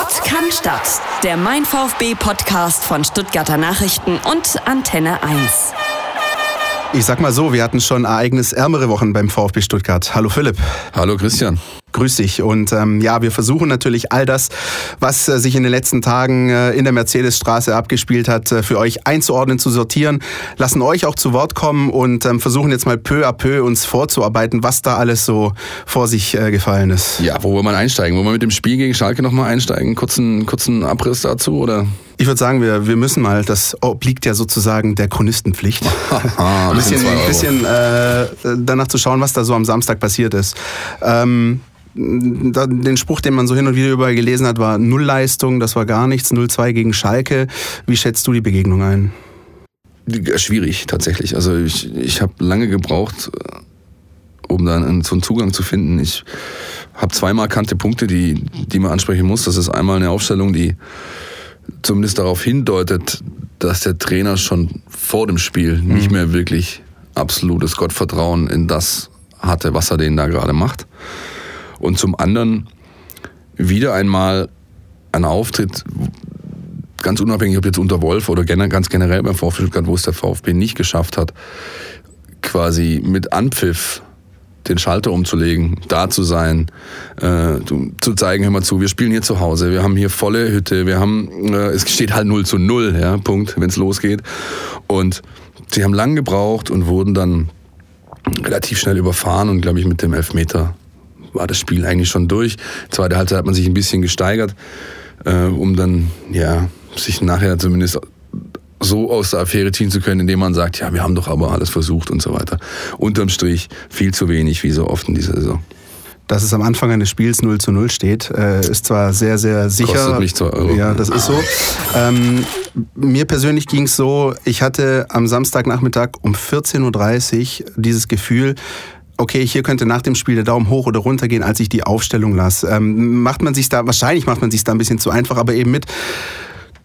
Sport kann Stadt. Der Mein VfB Podcast von Stuttgarter Nachrichten und Antenne 1. Ich sag mal so, wir hatten schon ereignisärmere Wochen beim VfB Stuttgart. Hallo Philipp. Hallo Christian. Grüß dich. Und ähm, ja, wir versuchen natürlich all das, was äh, sich in den letzten Tagen äh, in der Mercedesstraße abgespielt hat, äh, für euch einzuordnen, zu sortieren, lassen euch auch zu Wort kommen und ähm, versuchen jetzt mal peu à peu uns vorzuarbeiten, was da alles so vor sich äh, gefallen ist. Ja, wo wollen wir einsteigen? Wollen wir mit dem Spiel gegen Schalke nochmal einsteigen? Kurzen, kurzen Abriss dazu oder? Ich würde sagen, wir, wir müssen mal, das obliegt ja sozusagen der Chronistenpflicht, ein bisschen, ein bisschen äh, danach zu schauen, was da so am Samstag passiert ist. Ähm, den Spruch, den man so hin und wieder überall gelesen hat, war Nullleistung, das war gar nichts, 0-2 gegen Schalke. Wie schätzt du die Begegnung ein? Schwierig tatsächlich. Also ich, ich habe lange gebraucht, äh, um dann so einen Zugang zu finden. Ich habe zwei markante Punkte, die, die man ansprechen muss. Das ist einmal eine Aufstellung, die zumindest darauf hindeutet, dass der Trainer schon vor dem Spiel mhm. nicht mehr wirklich absolutes Gottvertrauen in das hatte, was er denen da gerade macht. Und zum anderen wieder einmal ein Auftritt, ganz unabhängig, ob jetzt unter Wolf oder ganz generell beim VfB Stuttgart, wo es der VfB nicht geschafft hat, quasi mit Anpfiff den Schalter umzulegen, da zu sein, äh, zu zeigen, hör mal zu, wir spielen hier zu Hause, wir haben hier volle Hütte, wir haben, äh, es steht halt 0 zu 0, ja, Punkt, wenn es losgeht. Und sie haben lang gebraucht und wurden dann relativ schnell überfahren und glaube ich mit dem Elfmeter war das Spiel eigentlich schon durch. Zweite Halbzeit hat man sich ein bisschen gesteigert, äh, um dann ja sich nachher zumindest so aus der Affäre ziehen zu können, indem man sagt, ja, wir haben doch aber alles versucht und so weiter. Unterm Strich viel zu wenig, wie so oft in dieser Saison. Dass es am Anfang eines Spiels 0 zu 0 steht, äh, ist zwar sehr, sehr sicher. Kostet mich 2 Euro. Ja, das ist so. Ähm, mir persönlich ging es so, ich hatte am Samstagnachmittag um 14.30 Uhr dieses Gefühl, okay, hier könnte nach dem Spiel der Daumen hoch oder runter gehen, als ich die Aufstellung las. Ähm, macht man sich da, wahrscheinlich macht man sich da ein bisschen zu einfach, aber eben mit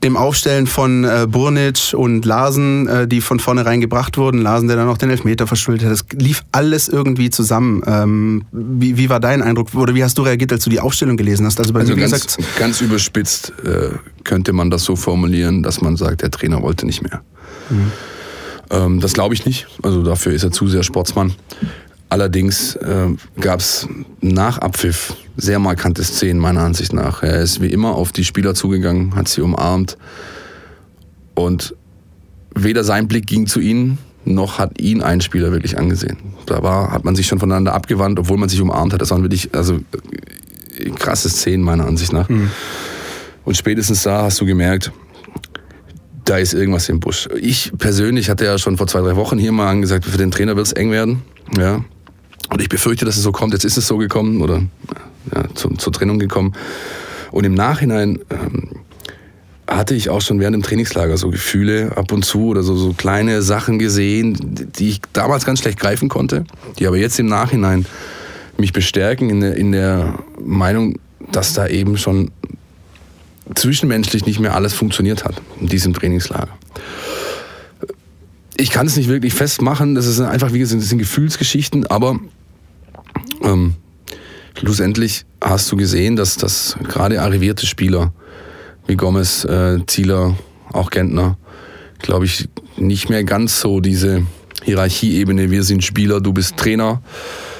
dem Aufstellen von äh, Burnic und Larsen, äh, die von vornherein gebracht wurden, Larsen, der dann noch den Elfmeter verschuldet hat, das lief alles irgendwie zusammen. Ähm, wie, wie war dein Eindruck oder wie hast du reagiert, als du die Aufstellung gelesen hast? Also, bei also ganz, gesagt, ganz überspitzt äh, könnte man das so formulieren, dass man sagt, der Trainer wollte nicht mehr. Mhm. Ähm, das glaube ich nicht. Also dafür ist er zu sehr Sportsmann. Allerdings äh, gab es nach Abpfiff sehr markante Szenen meiner Ansicht nach. Er ist wie immer auf die Spieler zugegangen, hat sie umarmt und weder sein Blick ging zu ihnen, noch hat ihn ein Spieler wirklich angesehen. Da war, hat man sich schon voneinander abgewandt, obwohl man sich umarmt hat. Das waren wirklich also krasse Szenen meiner Ansicht nach. Mhm. Und spätestens da hast du gemerkt, da ist irgendwas im Busch. Ich persönlich hatte ja schon vor zwei, drei Wochen hier mal angesagt, für den Trainer wird es eng werden. Ja, und ich befürchte, dass es so kommt. Jetzt ist es so gekommen oder ja, zur, zur Trennung gekommen. Und im Nachhinein ähm, hatte ich auch schon während dem Trainingslager so Gefühle ab und zu oder so, so kleine Sachen gesehen, die ich damals ganz schlecht greifen konnte, die aber jetzt im Nachhinein mich bestärken in der, in der Meinung, dass da eben schon zwischenmenschlich nicht mehr alles funktioniert hat in diesem Trainingslager ich kann es nicht wirklich festmachen. Das ist einfach, wie gesagt, das sind Gefühlsgeschichten, aber ähm, schlussendlich hast du gesehen, dass, dass gerade arrivierte Spieler wie Gomez, äh, Zieler, auch Gentner, glaube ich, nicht mehr ganz so diese Hierarchieebene, wir sind Spieler, du bist Trainer,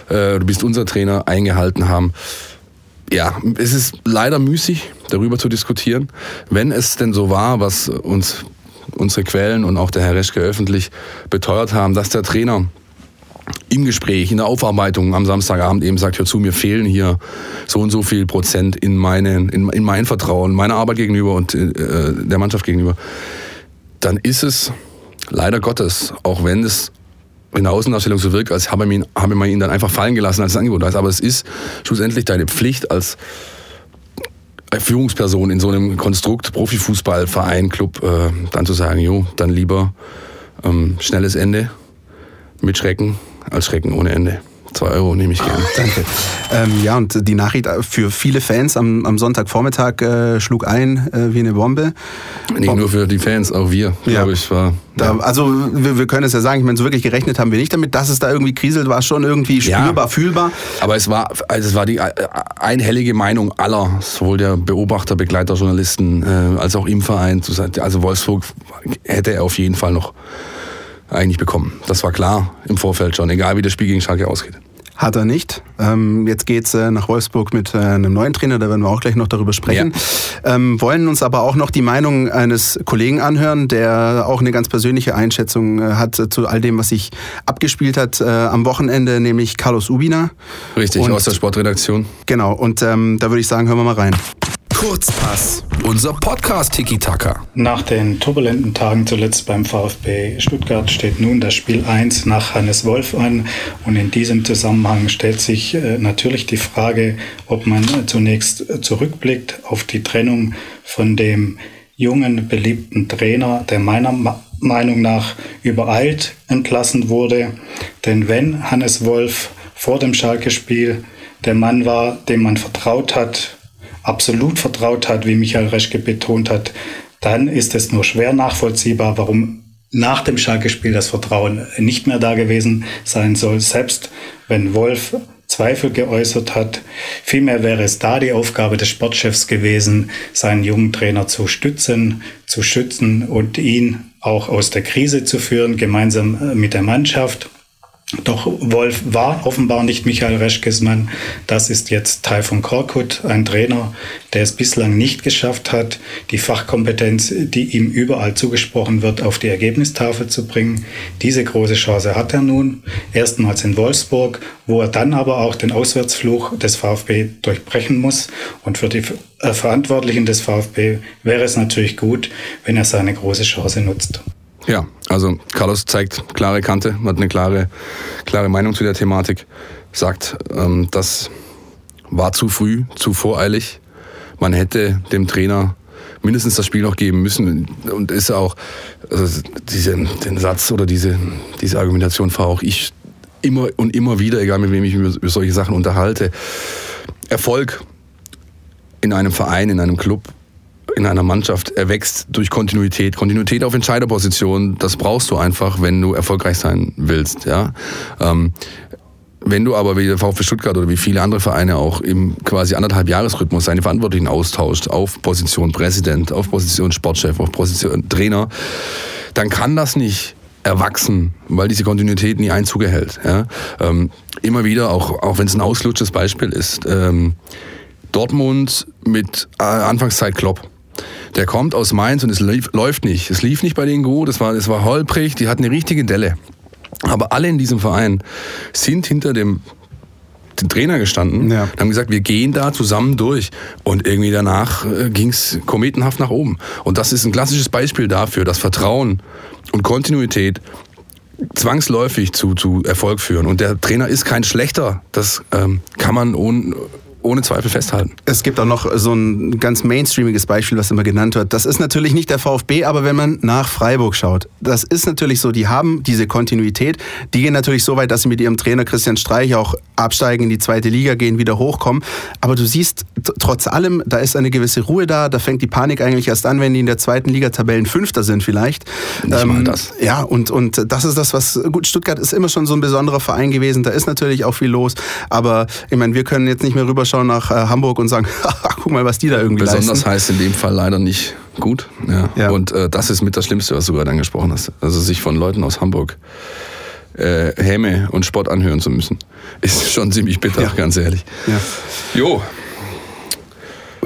äh, du bist unser Trainer, eingehalten haben. Ja, es ist leider müßig, darüber zu diskutieren. Wenn es denn so war, was uns unsere Quellen und auch der Herr Reschke öffentlich beteuert haben, dass der Trainer im Gespräch, in der Aufarbeitung am Samstagabend eben sagt, hör zu, mir fehlen hier so und so viel Prozent in, meine, in, in mein Vertrauen, meiner Arbeit gegenüber und äh, der Mannschaft gegenüber, dann ist es leider Gottes, auch wenn es in der Außendarstellung so wirkt, als habe man, habe ihn dann einfach fallen gelassen als Angebot. Aber es ist schlussendlich deine Pflicht als Führungsperson in so einem Konstrukt, Profifußball, Verein, Club, äh, dann zu sagen, jo, dann lieber ähm, schnelles Ende mit Schrecken als Schrecken ohne Ende. Zwei Euro nehme ich gerne. Danke. Ähm, ja, und die Nachricht für viele Fans am, am Sonntagvormittag äh, schlug ein äh, wie eine Bombe. Nicht nur für die Fans, auch wir, Ja. glaube ich, war. Da, also wir, wir können es ja sagen, ich meine, so wirklich gerechnet haben wir nicht damit, dass es da irgendwie kriselt, war schon irgendwie Ja. spürbar, fühlbar. Aber es war, also es war die äh, einhellige Meinung aller, sowohl der Beobachter, Begleiter, Journalisten, äh, als auch im Verein. Also Wolfsburg hätte er auf jeden Fall noch eigentlich bekommen. Das war klar im Vorfeld schon, egal wie das Spiel gegen Schalke ausgeht. Hat er nicht. Ähm, jetzt geht's äh, nach Wolfsburg mit äh, einem neuen Trainer, da werden wir auch gleich noch darüber sprechen. Ähm, wollen uns aber auch noch die Meinung eines Kollegen anhören, der auch eine ganz persönliche Einschätzung äh, hat zu all dem, was sich abgespielt hat am Wochenende, nämlich Carlos Ubina. Richtig, Und- aus der Sportredaktion. Genau, und ähm, da würde ich sagen, hören wir mal rein. Kurzpass. Unser Podcast Tiki Taka. Nach den turbulenten Tagen zuletzt beim VfB Stuttgart steht nun das Spiel 1 nach Hannes Wolf an. Und in diesem Zusammenhang stellt sich äh, natürlich die Frage, ob man äh, zunächst äh, zurückblickt auf die Trennung von dem jungen, beliebten Trainer, der meiner Meinung nach übereilt entlassen wurde. Denn wenn Hannes Wolf vor dem Schalke-Spiel der Mann war, dem man vertraut hat, absolut vertraut hat, wie Michael Reschke betont hat, dann ist es nur schwer nachvollziehbar, warum nach dem Schalke-Spiel das Vertrauen nicht mehr da gewesen sein soll, selbst wenn Wolf Zweifel geäußert hat. Vielmehr wäre es da die Aufgabe des Sportchefs gewesen, seinen jungen Trainer zu stützen, zu schützen und ihn auch aus der Krise zu führen, gemeinsam äh, mit der Mannschaft. Doch Wolf war offenbar nicht Michael Reschkes Mann. Das ist jetzt Taifun Korkut, ein Trainer, der es bislang nicht geschafft hat, die Fachkompetenz, die ihm überall zugesprochen wird, auf die Ergebnistafel zu bringen. Diese große Chance hat er nun, erstmals in Wolfsburg, wo er dann aber auch den Auswärtsfluch des VfB durchbrechen muss. Und für die äh, Verantwortlichen des VfB wäre es natürlich gut, wenn er seine große Chance nutzt. Ja, also Carlos zeigt klare Kante, hat eine klare, klare Meinung zu der Thematik, sagt, ähm, das war zu früh, zu voreilig. Man hätte dem Trainer mindestens das Spiel noch geben müssen und ist auch also diese, den Satz oder diese, diese Argumentation fahre auch ich immer und immer wieder, egal mit wem ich mich über solche Sachen unterhalte. Erfolg in einem Verein, in einem Club in einer Mannschaft erwächst durch Kontinuität. Kontinuität auf Entscheiderposition, das brauchst du einfach, wenn du erfolgreich sein willst. Ja? Ähm, wenn du aber wie der VfB Stuttgart oder wie viele andere Vereine auch im quasi anderthalb Jahresrhythmus seine Verantwortlichen austauscht auf Position Präsident, auf Position Sportchef, auf Position Trainer, dann kann das nicht erwachsen, weil diese Kontinuität nie Einzug erhält. Ja? Ähm, immer wieder, auch, auch wenn es ein auslutschtes Beispiel ist, ähm, Dortmund mit Anfangszeit Klopp. Der kommt aus Mainz und es lief, läuft nicht. Es lief nicht bei denen gut, es war, es war holprig, die hatten eine richtige Delle. Aber alle in diesem Verein sind hinter dem, dem Trainer gestanden Ja. und haben gesagt, wir gehen da zusammen durch. Und irgendwie danach äh, ging es kometenhaft nach oben. Und das ist ein klassisches Beispiel dafür, dass Vertrauen und Kontinuität zwangsläufig zu, zu Erfolg führen. Und der Trainer ist kein schlechter. Das ähm, kann man ohne, ohne Zweifel festhalten. Es gibt auch noch so ein ganz mainstreamiges Beispiel, was immer genannt wird. Das ist natürlich nicht der VfB, aber wenn man nach Freiburg schaut, das ist natürlich so, die haben diese Kontinuität. Die gehen natürlich so weit, dass sie mit ihrem Trainer Christian Streich auch absteigen, in die zweite Liga gehen, wieder hochkommen. Aber du siehst, trotz allem, da ist eine gewisse Ruhe da. Da fängt die Panik eigentlich erst an, wenn die in der zweiten Liga Tabellenfünfter sind vielleicht. Ähm, Nicht mal das. Ja, und, und das ist das, was, gut, Stuttgart ist immer schon so ein besonderer Verein gewesen. Da ist natürlich auch viel los. Aber ich meine, wir können jetzt nicht mehr rüberschauen nach äh, Hamburg und sagen, guck mal, was die da irgendwie Besonders leisten. heißt in dem Fall leider nicht gut. Ja. Ja. Und äh, das ist mit das Schlimmste, was du gerade angesprochen hast. Also sich von Leuten aus Hamburg äh, Häme und Spott anhören zu müssen, ist schon ziemlich bitter, Ja. ganz ehrlich. Ja. Jo,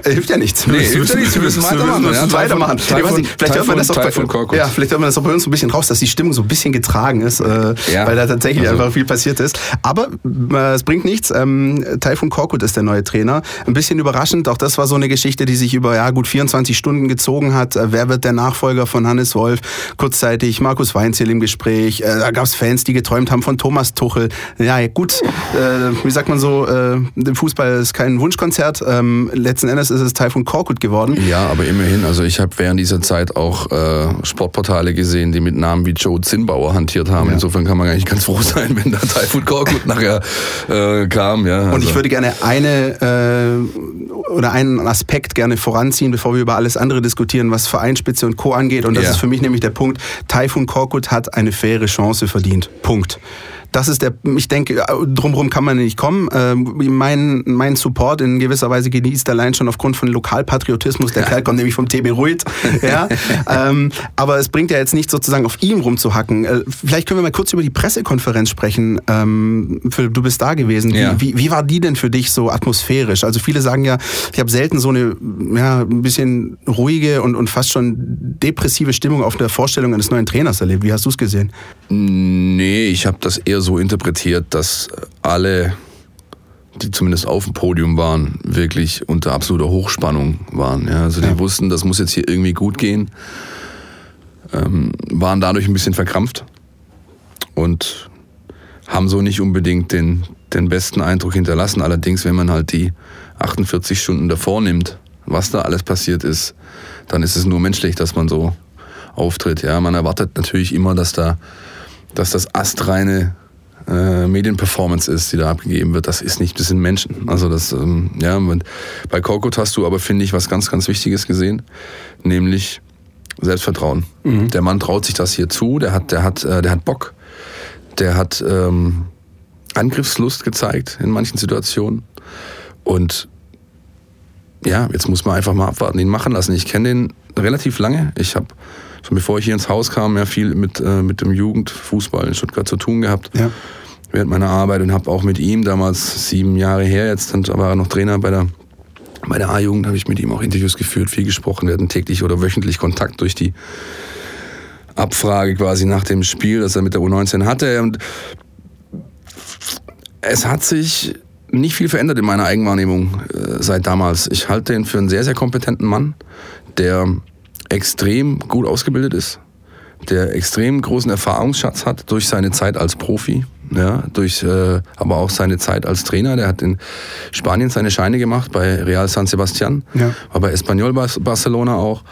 Hilft ja nichts. Nee, hilft ja nichts. Wir müssen weitermachen. Wir müssen Ja, weitermachen. Ich weiß nicht, vielleicht hört man das auch bei, ja, vielleicht hört man das auch bei uns so ein bisschen raus, dass die Stimmung so ein bisschen getragen ist, äh, Ja. weil da tatsächlich Also- einfach viel passiert ist. Aber äh, es bringt nichts. Ähm, Taifun Korkut ist der neue Trainer. Ein bisschen überraschend. Auch das war so eine Geschichte, die sich über ja, gut 24 Stunden gezogen hat. Äh, wer wird der Nachfolger von Hannes Wolf? Kurzzeitig Markus Weinzel im Gespräch. Äh, da gab es Fans, die geträumt haben von Thomas Tuchel. Ja, gut. Äh, wie sagt man so? Äh, der Fußball ist kein Wunschkonzert. Ähm, letzten Endes ist, ist es Taifun Korkut geworden. Ja, aber immerhin, also ich habe während dieser Zeit auch äh, Sportportale gesehen, die mit Namen wie Joe Zinnbauer hantiert haben. Ja. Insofern kann man eigentlich ganz froh sein, wenn da Taifun Korkut nachher äh, kam. Ja, also. Und ich würde gerne eine äh, oder einen Aspekt gerne voranziehen, bevor wir über alles andere diskutieren, was Vereinsspitze und Co. angeht. Und das Ja. ist für mich nämlich der Punkt, Taifun Korkut hat eine faire Chance verdient. Punkt. Das ist der, ich denke, drumherum kann man nicht kommen. Ähm, mein, mein Support in gewisser Weise genießt allein schon aufgrund von Lokalpatriotismus. Der Kerl kommt nämlich vom TB Ruid. Ja? ähm, aber es bringt ja jetzt nicht sozusagen auf ihm rumzuhacken. Äh, vielleicht können wir mal kurz über die Pressekonferenz sprechen. Ähm, Philipp, du bist da gewesen. Ja. Wie, wie, wie war die denn für dich so atmosphärisch? Also viele sagen ja, ich habe selten so eine ja, ein bisschen ruhige und, und fast schon depressive Stimmung auf der Vorstellung eines neuen Trainers erlebt. Wie hast du es gesehen? Nee, ich habe das eher so interpretiert, dass alle, die zumindest auf dem Podium waren, wirklich unter absoluter Hochspannung waren. Ja, also die Ja. wussten, das muss jetzt hier irgendwie gut gehen, ähm, waren dadurch ein bisschen verkrampft und haben so nicht unbedingt den, den besten Eindruck hinterlassen. Allerdings, wenn man halt die 48 Stunden davor nimmt, was da alles passiert ist, dann ist es nur menschlich, dass man so auftritt. Ja, man erwartet natürlich immer, dass da, dass das astreine äh, Medienperformance ist, die da abgegeben wird. Das ist nicht, das sind Menschen. Also das, ähm, ja, bei Korkut hast du aber, finde ich, was ganz, ganz Wichtiges gesehen, nämlich Selbstvertrauen. Der Mann traut sich das hier zu, der hat, der hat, äh, der hat Bock, der hat ähm, Angriffslust gezeigt in manchen Situationen und ja, jetzt muss man einfach mal abwarten, ihn machen lassen. Ich kenne den relativ lange. Ich habe schon bevor ich hier ins Haus kam, ja viel mit, äh, mit dem Jugendfußball in Stuttgart zu tun gehabt. Ja. Während meiner Arbeit und habe auch mit ihm damals sieben Jahre her, jetzt dann war er noch Trainer bei der, bei der A-Jugend, habe ich mit ihm auch Interviews geführt, viel gesprochen. Wir hatten täglich oder wöchentlich Kontakt durch die Abfrage quasi nach dem Spiel, das er mit der U19 hatte. Und es hat sich nicht viel verändert in meiner Eigenwahrnehmung äh, seit damals. Ich halte ihn für einen sehr, sehr kompetenten Mann, der extrem gut ausgebildet ist, der extrem großen Erfahrungsschatz hat durch seine Zeit als Profi, ja, durch äh, aber auch seine Zeit als Trainer. Der hat in Spanien seine Scheine gemacht bei Real San Sebastian, Ja. war bei Espanyol Barcelona auch,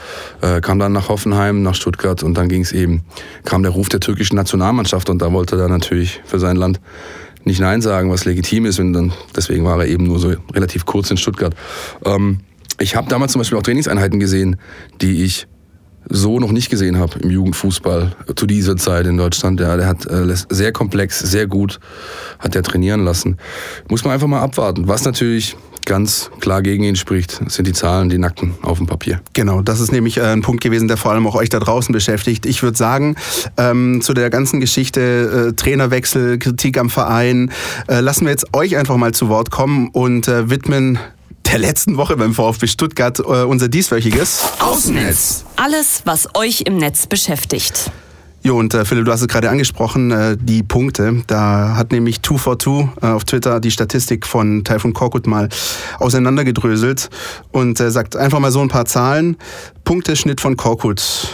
äh, kam dann nach Hoffenheim, nach Stuttgart und dann ging es eben, kam der Ruf der türkischen Nationalmannschaft und da wollte er natürlich für sein Land nicht Nein sagen, was legitim ist und dann, deswegen war er eben nur so relativ kurz in Stuttgart. Ähm, ich habe damals zum Beispiel auch Trainingseinheiten gesehen, die ich so noch nicht gesehen habe im Jugendfußball zu dieser Zeit in Deutschland. Ja, der hat äh, sehr komplex, sehr gut hat er trainieren lassen. Muss man einfach mal abwarten. Was natürlich ganz klar gegen ihn spricht, sind die Zahlen, die nackten auf dem Papier. Genau, das ist nämlich äh, ein Punkt gewesen, der vor allem auch euch da draußen beschäftigt. Ich würde sagen, ähm, zu der ganzen Geschichte äh, Trainerwechsel, Kritik am Verein, äh, lassen wir jetzt euch einfach mal zu Wort kommen und äh, widmen der letzten Woche beim VfB Stuttgart äh, unser dieswöchiges. Außennetz. Alles, was euch im Netz beschäftigt. Jo, und äh, Philipp, du hast es gerade angesprochen, äh, die Punkte. Da hat nämlich 242 äh, auf Twitter die Statistik von Taifun Korkut mal auseinandergedröselt und äh, sagt einfach mal so ein paar Zahlen. Punkteschnitt von Korkut.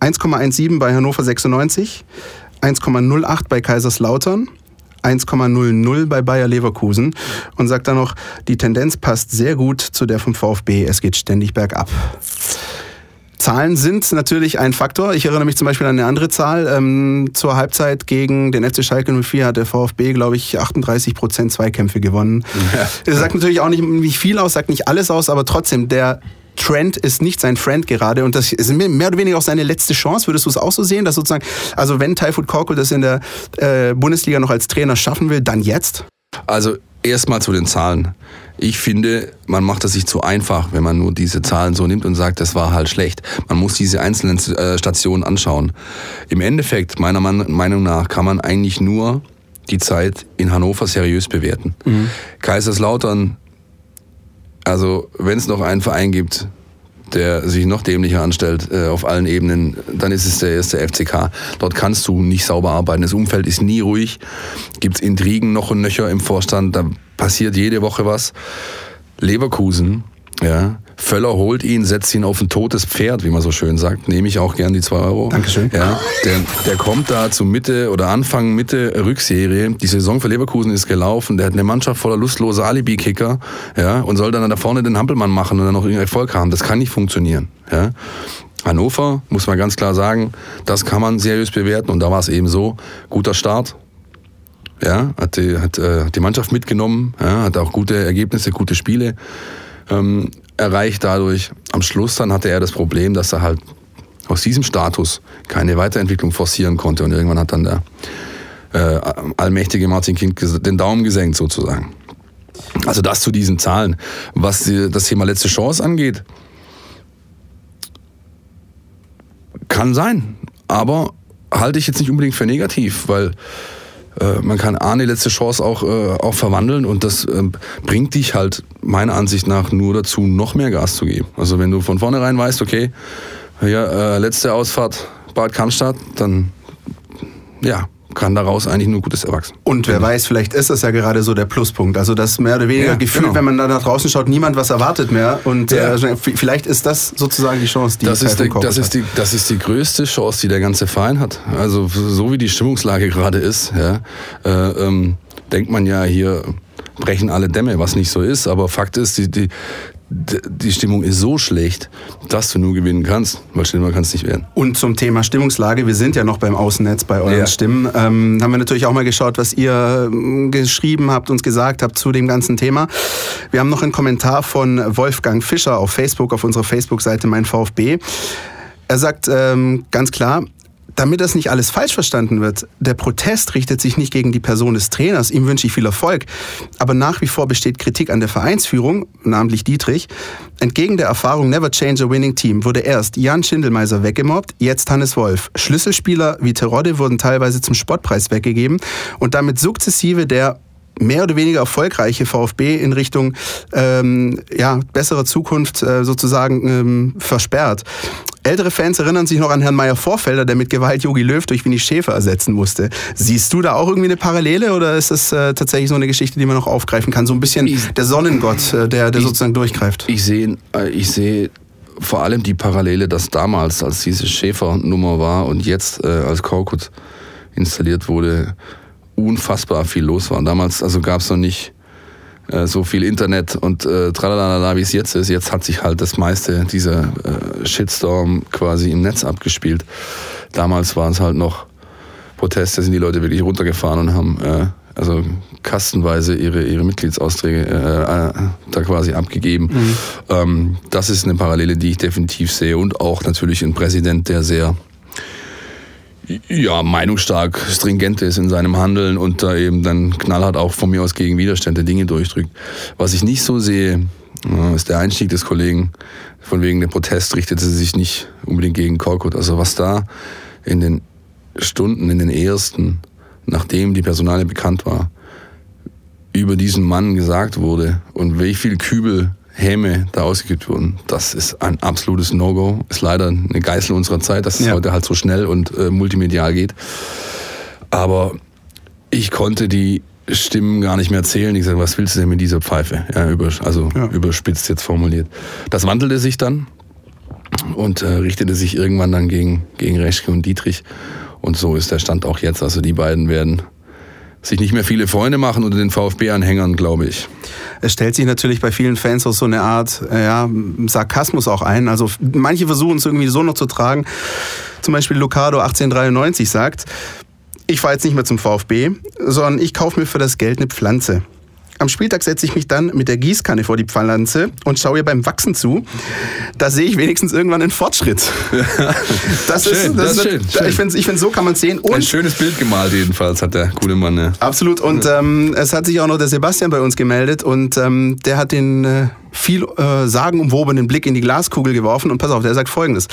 1,17 bei Hannover 96, 1,08 bei Kaiserslautern, 1,00 bei Bayer Leverkusen und sagt dann noch, die Tendenz passt sehr gut zu der vom VfB, es geht ständig bergab. Zahlen sind natürlich ein Faktor. Ich erinnere mich zum Beispiel an eine andere Zahl. Ähm, zur Halbzeit gegen den FC Schalke 04 hat der VfB, glaube ich, 38 Prozent Zweikämpfe gewonnen. Das sagt natürlich auch nicht nicht viel aus, sagt nicht alles aus, aber trotzdem, der Trend ist nicht sein Friend gerade und das ist mehr oder weniger auch seine letzte Chance. Würdest du es auch so sehen, dass sozusagen, also wenn Taifut Korkut das in der äh, Bundesliga noch als Trainer schaffen will, dann jetzt? Also erstmal zu den Zahlen. Ich finde, man macht es sich zu einfach, wenn man nur diese Zahlen so nimmt und sagt, das war halt schlecht. Man muss diese einzelnen äh, Stationen anschauen. Im Endeffekt, meiner Meinung nach, kann man eigentlich nur die Zeit in Hannover seriös bewerten. Kaiserslautern, also wenn es noch einen Verein gibt, der sich noch dämlicher anstellt äh, auf allen Ebenen, dann ist es der erste FCK. Dort kannst du nicht sauber arbeiten. Das Umfeld ist nie ruhig. Gibt es Intrigen noch und nöcher im Vorstand. Da passiert jede Woche was. Leverkusen, ja, Völler holt ihn, setzt ihn auf ein totes Pferd, wie man so schön sagt. Nehme ich auch gern die zwei Euro. Dankeschön. Ja, der, der kommt da zu Mitte oder Anfang, Mitte Rückserie. Die Saison für Leverkusen ist gelaufen. Der hat eine Mannschaft voller lustlose Alibi-Kicker ja, und soll dann da vorne den Hampelmann machen und dann noch irgendeinen Erfolg haben. Das kann nicht funktionieren. Ja. Hannover, muss man ganz klar sagen, das kann man seriös bewerten und da war es eben so, guter Start, ja, hat die, hat, äh, die Mannschaft mitgenommen, ja, hat auch gute Ergebnisse, gute Spiele ähm, erreicht dadurch. Am Schluss dann hatte er das Problem, dass er halt aus diesem Status keine Weiterentwicklung forcieren konnte und irgendwann hat dann der äh, allmächtige Martin Kind den Daumen gesenkt sozusagen. Also das zu diesen Zahlen. Was das Thema letzte Chance angeht, kann sein, aber halte ich jetzt nicht unbedingt für negativ, weil äh, man kann A, eine letzte Chance auch, äh, auch verwandeln und das äh, bringt dich halt meiner Ansicht nach nur dazu, noch mehr Gas zu geben. Also wenn du von vornherein weißt, okay, ja, äh, letzte Ausfahrt Bad Cannstatt, dann ja, kann daraus eigentlich nur Gutes erwachsen. Und wer weiß, vielleicht ist das ja gerade so der Pluspunkt. Also das mehr oder weniger Ja, Gefühl, genau. wenn man da nach draußen schaut, niemand was erwartet mehr. Und Ja. äh, vielleicht ist das sozusagen die Chance, die Das ist, die, das, ist die, das ist die größte Chance, die der ganze Verein hat. Also so wie die Stimmungslage gerade ist, ja, äh, ähm, denkt man ja hier brechen alle Dämme, was nicht so ist. Aber Fakt ist, die, die, die Stimmung ist so schlecht, dass du nur gewinnen kannst, weil schlimmer kann es nicht werden. Und zum Thema Stimmungslage, wir sind ja noch beim Außennetz bei euren Ja. Stimmen, ähm, haben wir natürlich auch mal geschaut, was ihr ähm, geschrieben habt, uns gesagt habt zu dem ganzen Thema. Wir haben noch einen Kommentar von Wolfgang Fischer auf Facebook, auf unserer Facebook-Seite Mein VfB. Er sagt ähm, ganz klar, damit das nicht alles falsch verstanden wird, der Protest richtet sich nicht gegen die Person des Trainers, ihm wünsche ich viel Erfolg, aber nach wie vor besteht Kritik an der Vereinsführung, namentlich Dietrich. Entgegen der Erfahrung Never Change a Winning Team wurde erst Jan Schindelmeiser weggemobbt, jetzt Hannes Wolf. Schlüsselspieler wie Terodde wurden teilweise zum Spottpreis weggegeben und damit sukzessive der mehr oder weniger erfolgreiche VfB in Richtung ähm, ja, bessere Zukunft äh, sozusagen ähm, versperrt. Ältere Fans erinnern sich noch an Herrn Meyer Vorfelder, der mit Gewalt Jogi Löw durch Winnie Schäfer ersetzen musste. Siehst du da auch irgendwie eine Parallele oder ist das äh, tatsächlich so eine Geschichte, die man noch aufgreifen kann? So ein bisschen Ich- der Sonnengott, äh, der, der Ich- sozusagen durchgreift. Ich sehe äh, ich sehe vor allem die Parallele, dass damals, als diese Schäfer-Nummer war und jetzt, äh, als Korkut installiert wurde, unfassbar viel los war. Damals also gab es noch nicht äh, so viel Internet und äh, tralalala, wie es jetzt ist. Jetzt hat sich halt das meiste dieser äh, Shitstorm quasi im Netz abgespielt. Damals waren es halt noch Proteste, sind die Leute wirklich runtergefahren und haben äh, also kastenweise ihre, ihre Mitgliedsaufträge äh, äh, da quasi abgegeben. Ähm, das ist eine Parallele, die ich definitiv sehe und auch natürlich ein Präsident, der sehr ja, meinungsstark, stringent ist in seinem Handeln und da eben dann knallhart auch von mir aus gegen Widerstände Dinge durchdrückt. Was ich nicht so sehe, äh, ist der Einstieg des Kollegen. Von wegen der Protest richtete sich nicht unbedingt gegen Korkut. Also was da in den Stunden, in den ersten, nachdem die Personalie bekannt war, über diesen Mann gesagt wurde und wie viel Kübel Häme da ausgeübt wurden, das ist ein absolutes No-Go. Ist leider eine Geißel unserer Zeit, dass es Ja. heute halt so schnell und äh, multimedial geht. Aber ich konnte die Stimmen gar nicht mehr zählen. Ich sagte, was willst du denn mit dieser Pfeife? Ja, über, also Ja. überspitzt jetzt formuliert. Das wandelte sich dann und äh, richtete sich irgendwann dann gegen, gegen Reschke und Dietrich. Und so ist der Stand auch jetzt. Also die beiden werden sich nicht mehr viele Freunde machen unter den VfB-Anhängern, glaube ich. Es stellt sich natürlich bei vielen Fans auch so eine Art äh, ja, Sarkasmus auch ein. Also manche versuchen es irgendwie so noch zu tragen. Zum Beispiel Lucado 1893 sagt, ich fahre jetzt nicht mehr zum VfB, sondern ich kaufe mir für das Geld eine Pflanze. Am Spieltag setze ich mich dann mit der Gießkanne vor die Pflanze und schaue ihr beim Wachsen zu. Da sehe ich wenigstens irgendwann einen Fortschritt. Das Schön, das ist schön, schön. Ich finde, ich find, so kann man sehen. Ein Und schönes Bild gemalt jedenfalls hat der gute Mann. Ja. Absolut. Und ähm, es hat sich auch noch der Sebastian bei uns gemeldet und ähm, der hat den äh, viel äh, sagenumwobenen Blick in die Glaskugel geworfen und pass auf, der sagt folgendes.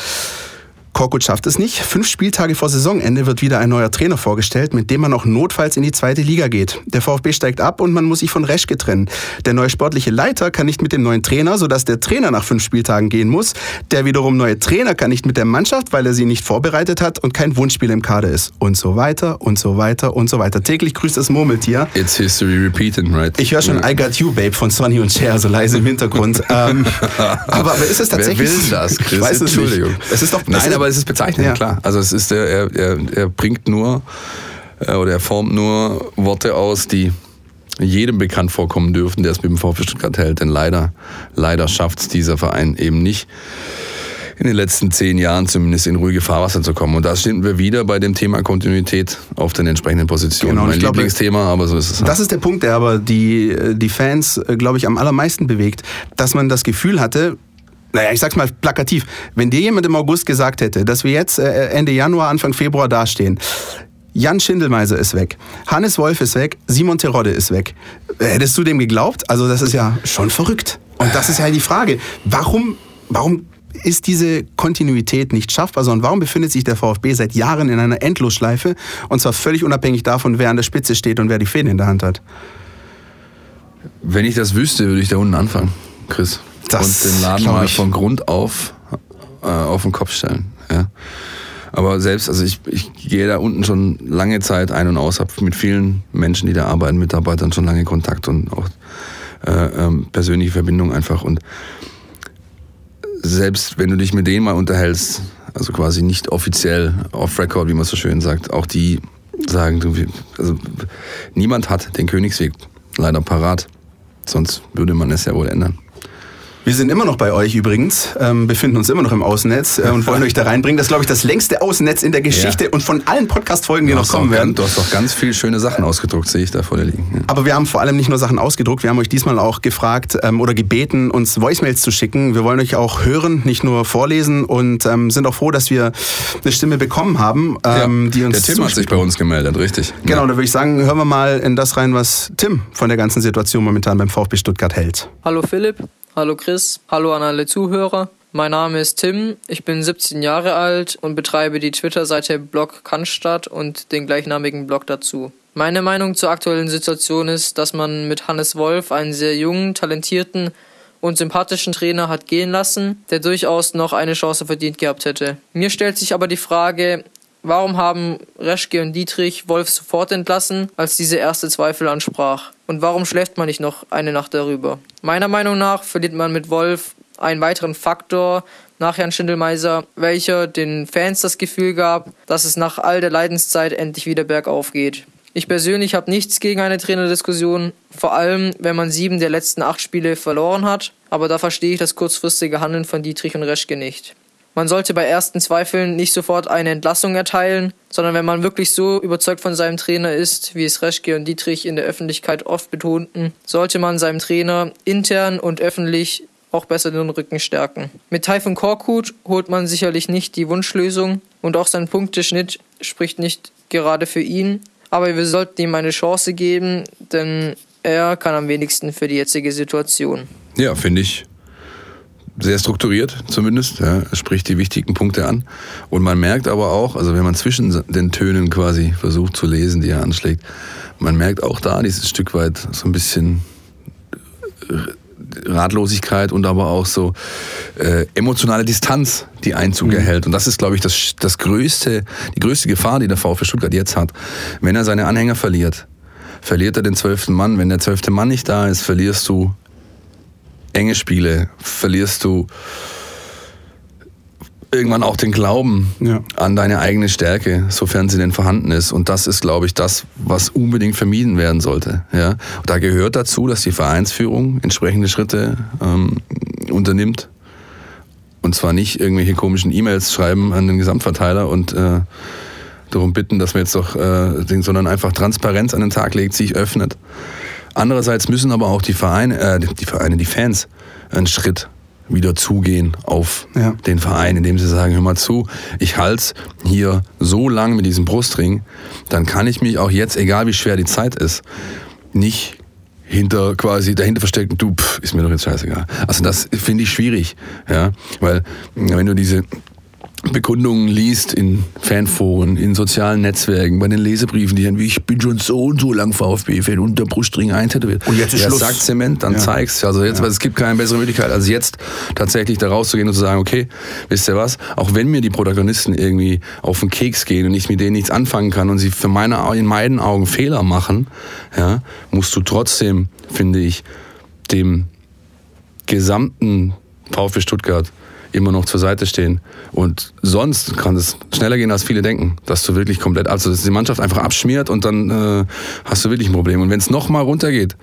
Korkut schafft es nicht. Fünf Spieltage vor Saisonende wird wieder ein neuer Trainer vorgestellt, mit dem man auch notfalls in die zweite Liga geht. Der VfB steigt ab und man muss sich von Reschke trennen. Der neue sportliche Leiter kann nicht mit dem neuen Trainer, sodass der Trainer nach fünf Spieltagen gehen muss. Der wiederum neue Trainer kann nicht mit der Mannschaft, weil er sie nicht vorbereitet hat und kein Wunschspiel im Kader ist. Und so weiter und so weiter und so weiter. Täglich grüßt das Murmeltier. It's history repeating, right? Ich höre schon I Got You, Babe von Sonny und Cher, so leise im Hintergrund. ähm, aber, aber ist es tatsächlich... Wer will das, Chris? Ich weiß es Entschuldigung. Nicht. Es ist doch, Nein, aber es ist bezeichnend, Ja. klar. Also es ist, er, er, er bringt nur äh, oder er formt nur Worte aus, die jedem bekannt vorkommen dürfen, der es mit dem VfB Stuttgart hält. Denn leider, leider schafft es dieser Verein eben nicht, in den letzten zehn Jahren zumindest in ruhige Fahrwasser zu kommen. Und da sind wir wieder bei dem Thema Kontinuität auf den entsprechenden Positionen. Genau, mein ich glaube, Lieblingsthema, aber so ist es. halt. Das ist der Punkt, der aber die, die Fans, äh, glaube ich, am allermeisten bewegt, dass man das Gefühl hatte, naja, ich sag's mal plakativ, wenn dir jemand im August gesagt hätte, dass wir jetzt äh, Ende Januar, Anfang Februar dastehen, Jan Schindelmeiser ist weg, Hannes Wolf ist weg, Simon Terodde ist weg. Hättest du dem geglaubt? Also das ist ja schon verrückt. Und das ist ja die Frage, warum, warum ist diese Kontinuität nicht schaffbar, sondern warum befindet sich der VfB seit Jahren in einer Endlosschleife und zwar völlig unabhängig davon, wer an der Spitze steht und wer die Fäden in der Hand hat? Wenn ich das wüsste, würde ich da unten anfangen, Chris. Das und den Laden mal ich. von Grund auf äh, auf den Kopf stellen. Ja. Aber selbst, also ich, ich gehe da unten schon lange Zeit ein und aus, habe mit vielen Menschen, die da arbeiten, Mitarbeitern schon lange Kontakt und auch äh, ähm, persönliche Verbindung einfach. Und selbst wenn du dich mit denen mal unterhältst, also quasi nicht offiziell off record, wie man so schön sagt, auch die sagen, du, also niemand hat den Königsweg leider parat. Sonst würde man es ja wohl ändern. Wir sind immer noch bei euch übrigens, ähm, befinden uns immer noch im Außennetz äh, und wollen euch da reinbringen. Das ist, glaube ich, das längste Außennetz in der Geschichte Ja. und von allen Podcast-Folgen, die noch kommen auch werden. ganz- Du hast doch ganz viele schöne Sachen ausgedruckt, sehe ich da vor dir liegen. Ja. Aber wir haben vor allem nicht nur Sachen ausgedruckt, wir haben euch diesmal auch gefragt ähm, oder gebeten, uns Voicemails zu schicken. Wir wollen euch auch hören, nicht nur vorlesen und ähm, sind auch froh, dass wir eine Stimme bekommen haben, ähm, die uns der Tim hat sich bei uns gemeldet, richtig. Genau, da würde ich sagen, hören wir mal in das rein, was Tim von der ganzen Situation momentan beim VfB Stuttgart hält. Hallo Philipp, hallo Chris, hallo an alle Zuhörer. Mein Name ist Tim, ich bin 17 Jahre alt und betreibe die Twitter-Seite Blog Cannstatt und den gleichnamigen Blog dazu. Meine Meinung zur aktuellen Situation ist, dass man mit Hannes Wolf einen sehr jungen, talentierten und sympathischen Trainer hat gehen lassen, der durchaus noch eine Chance verdient gehabt hätte. Mir stellt sich aber die Frage, Warum haben Reschke und Dietrich Wolf sofort entlassen, als diese erste Zweifel ansprach? Und warum schläft man nicht noch eine Nacht darüber? Meiner Meinung nach verliert man mit Wolf einen weiteren Faktor nach Herrn Schindelmeiser, welcher den Fans das Gefühl gab, dass es nach all der Leidenszeit endlich wieder bergauf geht. Ich persönlich habe nichts gegen eine Trainerdiskussion, vor allem wenn man sieben der letzten acht Spiele verloren hat, aber da verstehe ich das kurzfristige Handeln von Dietrich und Reschke nicht. Man sollte bei ersten Zweifeln nicht sofort eine Entlassung erteilen, sondern wenn man wirklich so überzeugt von seinem Trainer ist, wie es Reschke und Dietrich in der Öffentlichkeit oft betonten, sollte man seinem Trainer intern und öffentlich auch besser den Rücken stärken. Mit Taifun Korkut holt man sicherlich nicht die Wunschlösung und auch sein Punkteschnitt spricht nicht gerade für ihn, aber wir sollten ihm eine Chance geben, denn er kann am wenigsten für die jetzige Situation. Ja, finde ich sehr strukturiert zumindest. Ja, er spricht die wichtigen Punkte an. Und man merkt aber auch, also wenn man zwischen den Tönen quasi versucht zu lesen, die er anschlägt, man merkt auch da dieses Stück weit so ein bisschen Ratlosigkeit und aber auch so äh, emotionale Distanz, die Einzug erhält. Und das ist, glaube ich, das, das größte, die größte Gefahr, die der VfB Stuttgart jetzt hat. Wenn er seine Anhänger verliert, verliert er den zwölften Mann. Wenn der zwölfte Mann nicht da ist, verlierst du enge Spiele, verlierst du irgendwann auch den Glauben Ja. an deine eigene Stärke, sofern sie denn vorhanden ist. Und das ist, glaube ich, das, was unbedingt vermieden werden sollte. Ja? Und da gehört dazu, dass die Vereinsführung entsprechende Schritte ähm, unternimmt. Und zwar nicht irgendwelche komischen E-Mails schreiben an den Gesamtverteiler und äh, darum bitten, dass man jetzt doch, äh, sondern einfach Transparenz an den Tag legt, sich öffnet. Andererseits müssen aber auch die Vereine, äh, die Vereine, die Fans einen Schritt wieder zugehen auf Ja. den Verein, indem sie sagen, hör mal zu, ich halte hier so lang mit diesem Brustring, dann kann ich mich auch jetzt, egal wie schwer die Zeit ist, nicht hinter quasi dahinter verstecken, du, pff, ist mir doch jetzt scheißegal. Also das finde ich schwierig, ja, weil wenn du diese Bekundungen liest in Fanforen, in sozialen Netzwerken, bei den Lesebriefen, die dann wie ich bin schon so und so lang VfB-Fan und der Brustring eintätowiert. Und jetzt ist ja, Schluss. sagt Zement, dann Ja. zeig's. Also jetzt, weil es gibt keine bessere Möglichkeit, als jetzt tatsächlich da rauszugehen und zu sagen, okay, wisst ihr was, auch wenn mir die Protagonisten irgendwie auf den Keks gehen und ich mit denen nichts anfangen kann und sie für meine, in meinen Augen Fehler machen, ja, musst du trotzdem, finde ich, dem gesamten VfB Stuttgart immer noch zur Seite stehen. Und sonst kann es schneller gehen, als viele denken, dass du wirklich komplett, also dass die Mannschaft einfach abschmiert und dann äh, hast du wirklich ein Problem. Und wenn es nochmal runtergeht,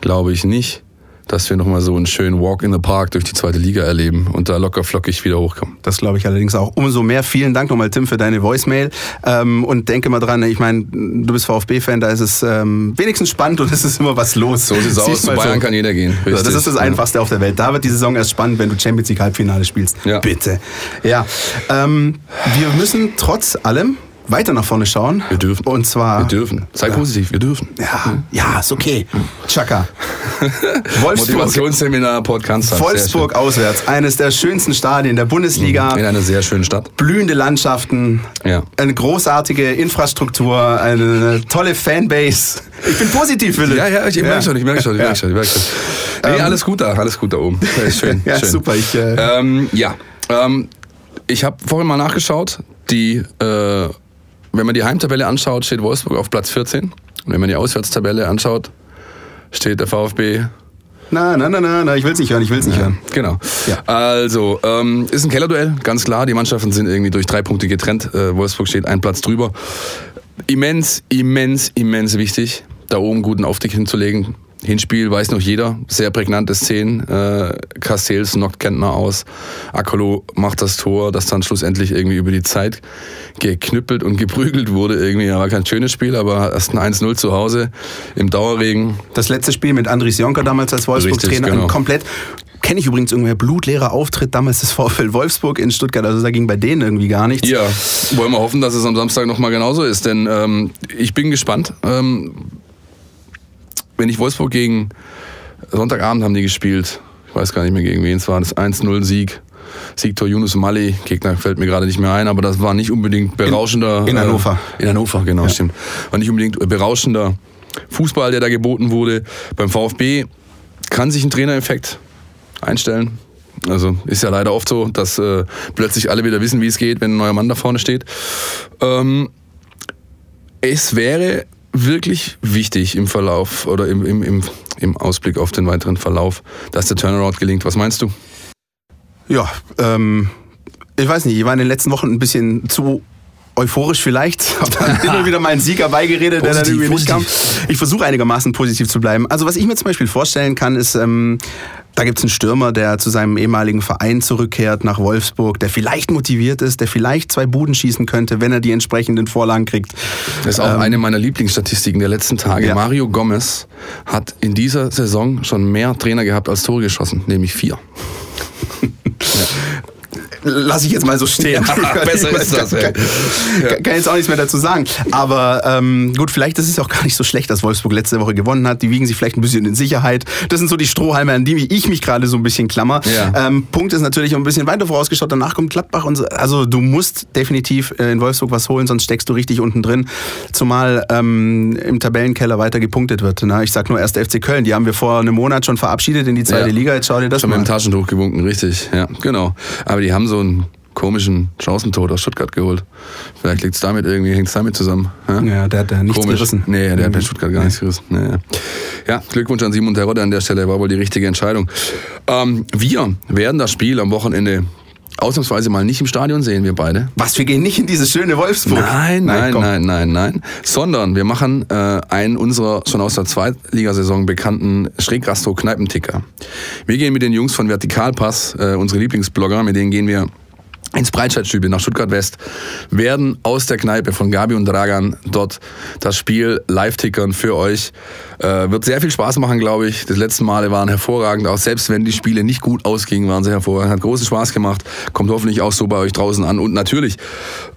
glaube ich nicht, dass wir nochmal so einen schönen Walk in the Park durch die zweite Liga erleben und da locker flockig wieder hochkommen. Das glaube ich allerdings auch. Umso mehr vielen Dank nochmal, Tim, für deine Voicemail. Ähm, und denke mal dran, ich meine, du bist VfB-Fan, da ist es ähm, wenigstens spannend und es ist immer was los. So sieht's Siehst aus. Zu Bayern kann jeder gehen. Ja, das ist das Einfachste auf der Welt. Da wird die Saison erst spannend, wenn du Champions League Halbfinale spielst. Ja. Bitte. Ja. Ähm, wir müssen trotz allem weiter nach vorne schauen. Wir dürfen. Und zwar. Wir dürfen. Sei Ja. positiv, wir dürfen. Ja, ja, ist okay. Chaka. Motivationsseminar Podcast. Wolfsburg auswärts. Eines der schönsten Stadien der Bundesliga. In einer sehr schönen Stadt. blühende Landschaften, Ja. eine großartige Infrastruktur, eine tolle Fanbase. Ich bin positiv, Philipp. Ja, ja, ich merke schon, ich merke schon, ich merke schon, ich merke schon. Nee, Ähm, alles gut da, alles gut da oben. Ja, schön, Ja, schön. super, ich, äh, ähm, ja, ähm, ich habe vorhin mal nachgeschaut. Die, äh, wenn man die Heimtabelle anschaut, steht Wolfsburg auf Platz 14. Und wenn man die Auswärtstabelle anschaut, steht der VfB Na, na, na, na, na, ich will's nicht hören, ich will's nicht hören. Genau. Ja. Also, ähm, ist ein Kellerduell, ganz klar. Die Mannschaften sind irgendwie durch drei Punkte getrennt. Äh, Wolfsburg steht einen Platz drüber. Immens, immens, immens wichtig, da oben guten Aufstieg hinzulegen. Hinspiel weiß noch jeder, sehr prägnante Szenen. Äh, Castells knockt Kentner aus. Akolo macht das Tor, das dann schlussendlich irgendwie über die Zeit geknüppelt und geprügelt wurde. Irgendwie war kein schönes Spiel, aber erst ein 1-0 zu Hause im Dauerregen. Das letzte Spiel mit Andries Jonker damals als Wolfsburg-Trainer, genau. komplett, kenne ich übrigens irgendwer, blutleerer Auftritt damals des VfL Wolfsburg in Stuttgart, also da ging bei denen irgendwie gar nichts. Ja, wollen wir hoffen, dass es am Samstag nochmal genauso ist, denn ähm, ich bin gespannt. Ähm, wenn ich Wolfsburg gegen Sonntagabend haben die gespielt, ich weiß gar nicht mehr gegen wen es war, das 1-0-Sieg. Siegtor Yunus Mali, Gegner fällt mir gerade nicht mehr ein, aber das war nicht unbedingt berauschender. in Hannover. Äh, in Hannover, genau, stimmt. War nicht unbedingt berauschender Fußball, der da geboten wurde. Beim VfB kann sich ein Trainereffekt einstellen. Also ist ja leider oft so, dass äh, plötzlich alle wieder wissen, wie es geht, wenn ein neuer Mann da vorne steht. Ähm, es wäre wirklich wichtig im Verlauf oder im, im, im, im Ausblick auf den weiteren Verlauf, dass der Turnaround gelingt. Was meinst du? Ja, ähm, ich weiß nicht, ich war in den letzten Wochen ein bisschen zu euphorisch vielleicht. Hab dann immer wieder mal einen Sieger beigeredet, der dann irgendwie nicht kam. Ich versuche einigermaßen positiv zu bleiben. Also was ich mir zum Beispiel vorstellen kann, ist, ähm, da gibt es einen Stürmer, der zu seinem ehemaligen Verein zurückkehrt nach Wolfsburg, der vielleicht motiviert ist, der vielleicht zwei Buden schießen könnte, wenn er die entsprechenden Vorlagen kriegt. Das ist auch eine meiner Lieblingsstatistiken der letzten Tage. Ähm, Ja. Mario Gomez hat in dieser Saison schon mehr Trainer gehabt als Tore geschossen, nämlich vier. Lass ich jetzt mal so stehen. Ja, besser ist das, ey. Kann, kann jetzt auch nichts mehr dazu sagen. Aber ähm, gut, vielleicht ist es auch gar nicht so schlecht, dass Wolfsburg letzte Woche gewonnen hat. Die wiegen sich vielleicht ein bisschen in Sicherheit. Das sind so die Strohhalme, an die ich mich gerade so ein bisschen klammer. Ja. Ähm, Punkt ist natürlich ein bisschen weiter vorausgeschaut. Danach kommt Gladbach und so. Also du musst definitiv äh, in Wolfsburg was holen, sonst steckst du richtig unten drin. Zumal ähm, im Tabellenkeller weiter gepunktet wird. Na, ich sag nur erst FC Köln. Die haben wir vor einem Monat schon verabschiedet in die zweite Ja. Liga. Jetzt schau dir das Schon mit mal dem Taschentuch gewunken, richtig. Ja, genau. Aber die haben so einen komischen Chancentod aus Stuttgart geholt. Vielleicht liegt es damit irgendwie, hängt es damit zusammen. Ja? Ja, der hat da nichts Komisch. gerissen. Nee, der hat bei Stuttgart gar nichts gerissen. Nee. Ja, Glückwunsch an Simon Terodde an der Stelle, war wohl die richtige Entscheidung. Ähm, wir werden das Spiel am Wochenende ausnahmsweise mal nicht im Stadion sehen, wir beide. Was, wir gehen nicht in dieses schöne Wolfsburg? Nein, nein, nein, nein, nein. Sondern wir machen äh, einen unserer schon aus der Zweitligasaison bekannten Schrägrastro-Kneipenticker. Wir gehen mit den Jungs von Vertikalpass, äh, unsere Lieblingsblogger, mit denen gehen wir ins Breitscheidstübel nach Stuttgart West, werden aus der Kneipe von Gabi und Dragan dort das Spiel live tickern für euch. Äh, wird sehr viel Spaß machen, glaube ich. Das letzten Male waren hervorragend, auch selbst wenn die Spiele nicht gut ausgingen, waren sie hervorragend. Hat großen Spaß gemacht. Kommt hoffentlich auch so bei euch draußen an. Und natürlich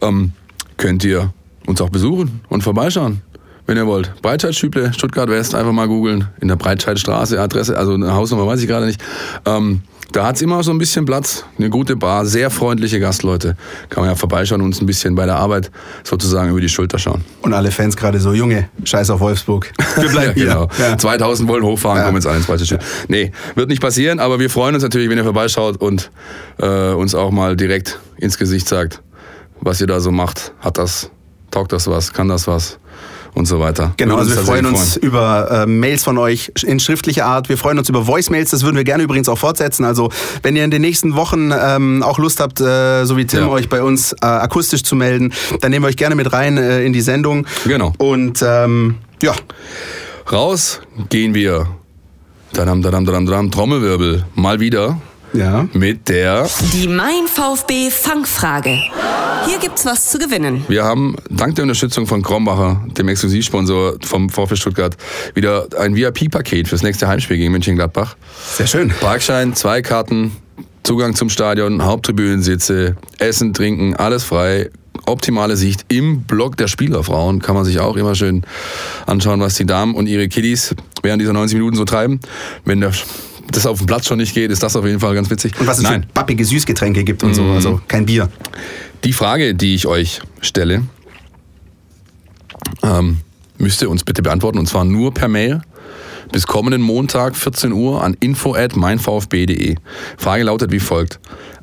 ähm, könnt ihr uns auch besuchen und vorbeischauen. Wenn ihr wollt. Breitscheidstüble, Stuttgart West, einfach mal googeln. In der Breitscheidstraße, Adresse, also eine Hausnummer weiß ich gerade nicht. Ähm, Da hat's immer so ein bisschen Platz, eine gute Bar, sehr freundliche Gastleute. Kann man ja vorbeischauen und uns ein bisschen bei der Arbeit sozusagen über die Schulter schauen. Und alle Fans gerade so, Junge, scheiß auf Wolfsburg. Wir bleiben hier. genau. Ja. 2000 wollen hochfahren, Ja. kommen jetzt alle ins zweite Spiel. Nee, wird nicht passieren, aber wir freuen uns natürlich, wenn ihr vorbeischaut und äh, uns auch mal direkt ins Gesicht sagt, was ihr da so macht. Hat das, taugt das was, kann das was und so weiter. Genau, also wir freuen uns über äh, Mails von euch in schriftlicher Art. Wir freuen uns über Voicemails, das würden wir gerne übrigens auch fortsetzen. Also wenn ihr in den nächsten Wochen ähm, auch Lust habt, äh, so wie Tim, Ja. euch bei uns äh, akustisch zu melden, dann nehmen wir euch gerne mit rein äh, in die Sendung. Genau. Und ähm, ja, Raus gehen wir. Dadam, dadam, dadam, dadam, Trommelwirbel. Mal wieder ja. mit der. Die Mein VfB Fangfrage. Hier gibt's was zu gewinnen. Wir haben dank der Unterstützung von Krombacher, dem Exklusivsponsor vom VfB Stuttgart, wieder ein VIP-Paket fürs nächste Heimspiel gegen Mönchengladbach. Sehr schön. Parkschein, zwei Karten, Zugang zum Stadion, Haupttribünensitze, Essen, Trinken, alles frei. Optimale Sicht im Block der Spielerfrauen kann man sich auch immer schön anschauen, was die Damen und ihre Kiddies während dieser 90 Minuten so treiben. Wenn der, das auf dem Platz schon nicht geht, ist das auf jeden Fall ganz witzig. Und was es Nein, für pappige Süßgetränke gibt und so, also kein Bier. die Frage, die ich euch stelle, ähm, müsst ihr uns bitte beantworten und zwar nur per Mail bis kommenden Montag 14 Uhr an info at meinvfb.de. Frage lautet wie folgt.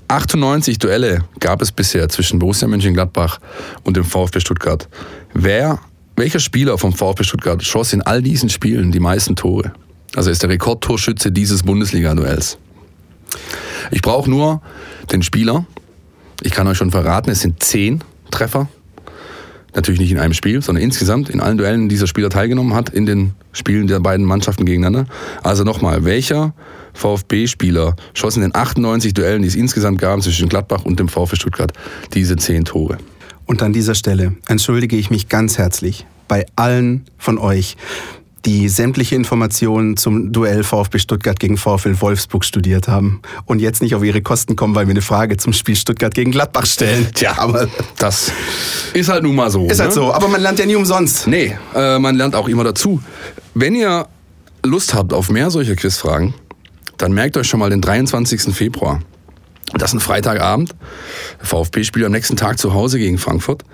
98 Duelle gab es bisher zwischen Borussia Mönchengladbach und dem VfB Stuttgart. Wer, welcher Spieler vom VfB Stuttgart schoss in all diesen Spielen die meisten Tore? Also ist der Rekordtorschütze dieses Bundesliga-Duells. Ich brauche nur den Spieler. Ich kann euch schon verraten, es sind zehn Treffer. Natürlich nicht in einem Spiel, sondern insgesamt in allen Duellen, in dieser Spieler teilgenommen hat, in den Spielen der beiden Mannschaften gegeneinander. Also nochmal, welcher VfB-Spieler schoss in den 98 Duellen, die es insgesamt gab zwischen Gladbach und dem VfB Stuttgart, diese zehn Tore? Und an dieser Stelle entschuldige ich mich ganz herzlich bei allen von euch, die sämtliche Informationen zum Duell VfB Stuttgart gegen VfL Wolfsburg studiert haben und jetzt nicht auf ihre Kosten kommen, weil wir eine Frage zum Spiel Stuttgart gegen Gladbach stellen. Tja, aber das ist halt nun mal so. ist halt ne? so. Aber man lernt ja nie umsonst. Nee, äh, man lernt auch immer dazu. Wenn ihr Lust habt auf mehr solcher Quizfragen, dann merkt euch schon mal den 23. Februar. Das ist ein Freitagabend. VfB spielt am nächsten Tag zu Hause gegen Frankfurt.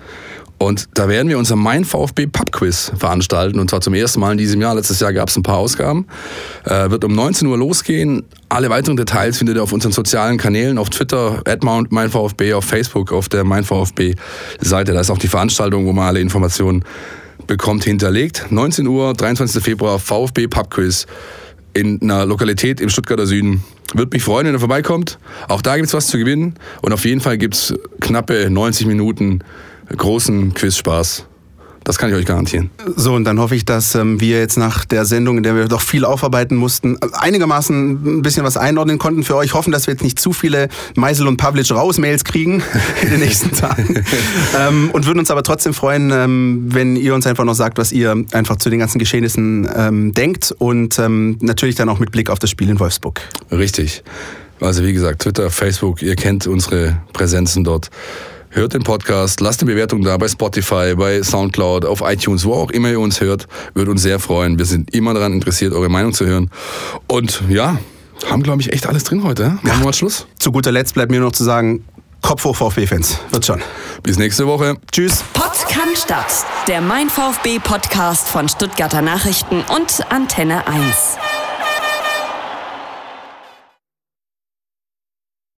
Und da werden wir unser Mein VfB Pub Quiz veranstalten. Und zwar zum ersten Mal in diesem Jahr. Letztes Jahr gab es ein paar Ausgaben. Äh, wird um 19 Uhr losgehen. Alle weiteren Details findet ihr auf unseren sozialen Kanälen, auf Twitter, at mein VfB, auf Facebook, auf der Mein VfB Seite. Da ist auch die Veranstaltung, wo man alle Informationen bekommt, hinterlegt. 19 Uhr, 23. Februar, VfB Pub Quiz in einer Lokalität im Stuttgarter Süden. Würde mich freuen, wenn ihr vorbeikommt. Auch da gibt's was zu gewinnen. Und auf jeden Fall gibt's knappe 90 Minuten großen Quizspaß. Das kann ich euch garantieren. So, und dann hoffe ich, dass ähm, wir jetzt nach der Sendung, in der wir doch viel aufarbeiten mussten, einigermaßen ein bisschen was einordnen konnten für euch. Hoffen, dass wir jetzt nicht zu viele Meisel und Pavlic raus-Mails kriegen in den nächsten Tagen. ähm, und würden uns aber trotzdem freuen, ähm, wenn ihr uns einfach noch sagt, was ihr einfach zu den ganzen Geschehnissen ähm, denkt. Und ähm, natürlich dann auch mit Blick auf das Spiel in Wolfsburg. Richtig. Also wie gesagt, Twitter, Facebook, ihr kennt unsere Präsenzen dort. Hört den Podcast, lasst eine Bewertung da bei Spotify, bei Soundcloud, auf iTunes, wo auch immer ihr uns hört. Würde uns sehr freuen. Wir sind immer daran interessiert, eure Meinung zu hören. Und ja, haben, glaube ich, echt alles drin heute. Machen wir mal Schluss. Zu guter Letzt bleibt mir noch zu sagen, Kopf hoch VfB-Fans. Wird schon. Bis nächste Woche. Tschüss. Pott kann Stadt. Der Mein VfB Podcast von Stuttgarter Nachrichten und Antenne 1.